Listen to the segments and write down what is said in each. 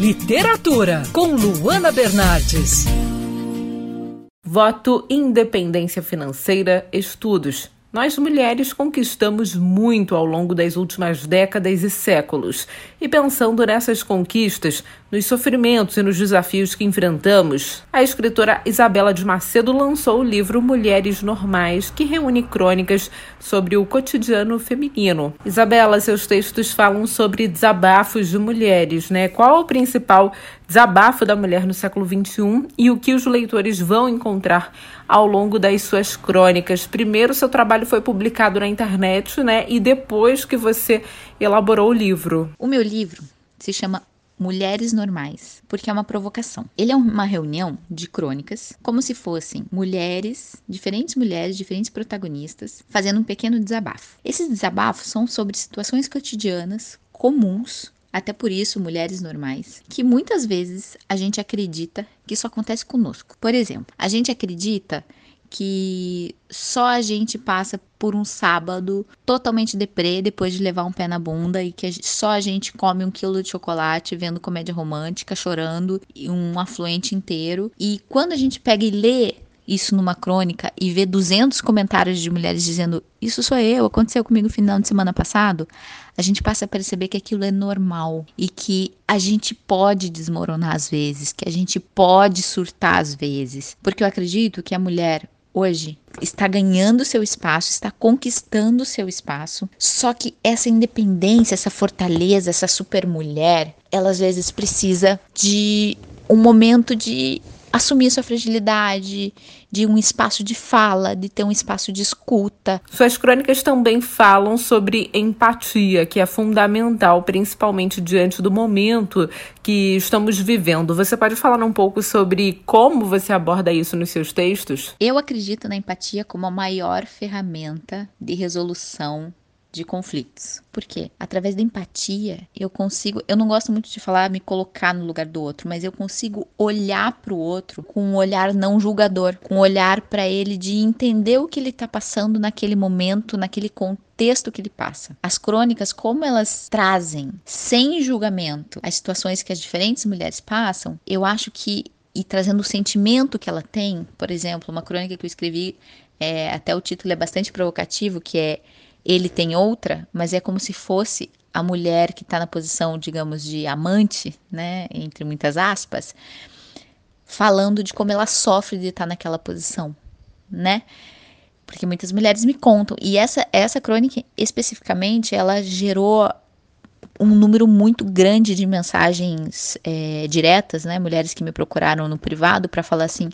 Literatura, com Luana Bernardes. Voto Independência Financeira Estudos nós mulheres conquistamos muito ao longo das últimas décadas e séculos. E pensando nessas conquistas, nos sofrimentos e nos desafios que enfrentamos, a escritora Isabela de Macedo lançou o livro Mulheres Normais, que reúne crônicas sobre o cotidiano feminino. Isabela, seus textos falam sobre desabafos de mulheres, né? Qual o principal desabafo da mulher no século XXI e o que os leitores vão encontrar ao longo das suas crônicas. Primeiro, seu trabalho foi publicado na internet, né? E depois que você elaborou o livro. O meu livro se chama Mulheres Normais, porque é uma provocação. Ele é uma reunião de crônicas, como se fossem mulheres, diferentes mulheres, diferentes protagonistas, fazendo um pequeno desabafo. Esses desabafos são sobre situações cotidianas comuns até por isso, mulheres normais, que muitas vezes a gente acredita que isso acontece conosco. Por exemplo, a gente acredita que só a gente passa por um sábado totalmente deprê depois de levar um pé na bunda e que só a gente come um quilo de chocolate vendo comédia romântica, chorando um afluente inteiro. E quando a gente pega e lê isso numa crônica e vê 200 comentários de mulheres dizendo isso sou eu, aconteceu comigo no final de semana passado, a gente passa a perceber que aquilo é normal e que a gente pode desmoronar às vezes, que a gente pode surtar às vezes. Porque eu acredito que a mulher hoje está ganhando seu espaço, está conquistando seu espaço. Só que essa independência, essa fortaleza, essa super mulher, ela às vezes precisa de um momento de assumir sua fragilidade, de um espaço de fala, de ter um espaço de escuta. Suas crônicas também falam sobre empatia, que é fundamental, principalmente diante do momento que estamos vivendo. Você pode falar um pouco sobre como você aborda isso nos seus textos? Eu acredito na empatia como a maior ferramenta de resolução de conflitos. Por quê? Através da empatia, eu consigo, eu não gosto muito de falar me colocar no lugar do outro, mas eu consigo olhar para o outro com um olhar não julgador, com um olhar para ele de entender o que ele está passando naquele momento, naquele contexto que ele passa. As crônicas, como elas trazem sem julgamento as situações que as diferentes mulheres passam, eu acho que e trazendo o sentimento que ela tem, por exemplo, uma crônica que eu escrevi, é, até o título é bastante provocativo, que é ele tem outra, mas é como se fosse a mulher que está na posição, digamos, de amante, né, entre muitas aspas, falando de como ela sofre de estar tá naquela posição, né? Porque muitas mulheres me contam. E essa, essa crônica, especificamente, ela gerou um número muito grande de mensagens é, diretas, né? Mulheres que me procuraram no privado para falar assim: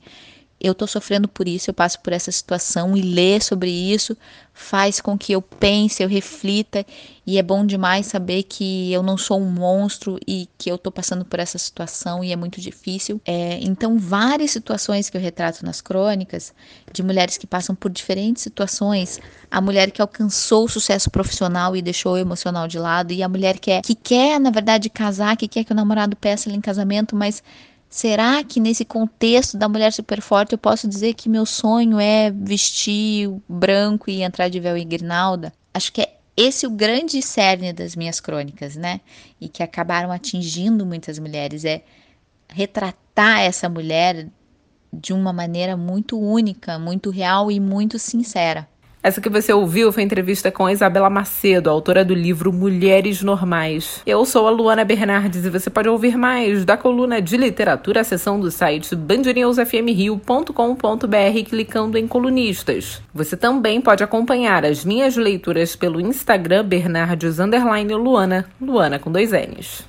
eu estou sofrendo por isso, eu passo por essa situação e ler sobre isso faz com que eu pense, eu reflita e é bom demais saber que eu não sou um monstro e que eu estou passando por essa situação e é muito difícil. É, então, várias situações que eu retrato nas crônicas de mulheres que passam por diferentes situações, a mulher que alcançou o sucesso profissional e deixou o emocional de lado e a mulher que, é, que quer, na verdade, casar, que quer que o namorado peça ela em casamento, mas Será que nesse contexto da mulher super forte eu posso dizer que meu sonho é vestir branco e entrar de véu e grinalda? Acho que é esse o grande cerne das minhas crônicas, né? E que acabaram atingindo muitas mulheres é retratar essa mulher de uma maneira muito única, muito real e muito sincera. Essa que você ouviu foi entrevista com a Isabela Macedo, autora do livro Mulheres Normais. Eu sou a Luana Bernardes e você pode ouvir mais da coluna de literatura, a seção do site bandnewsfmrio.com.br clicando em colunistas. Você também pode acompanhar as minhas leituras pelo Instagram Bernardes Luana, Luana com dois N's.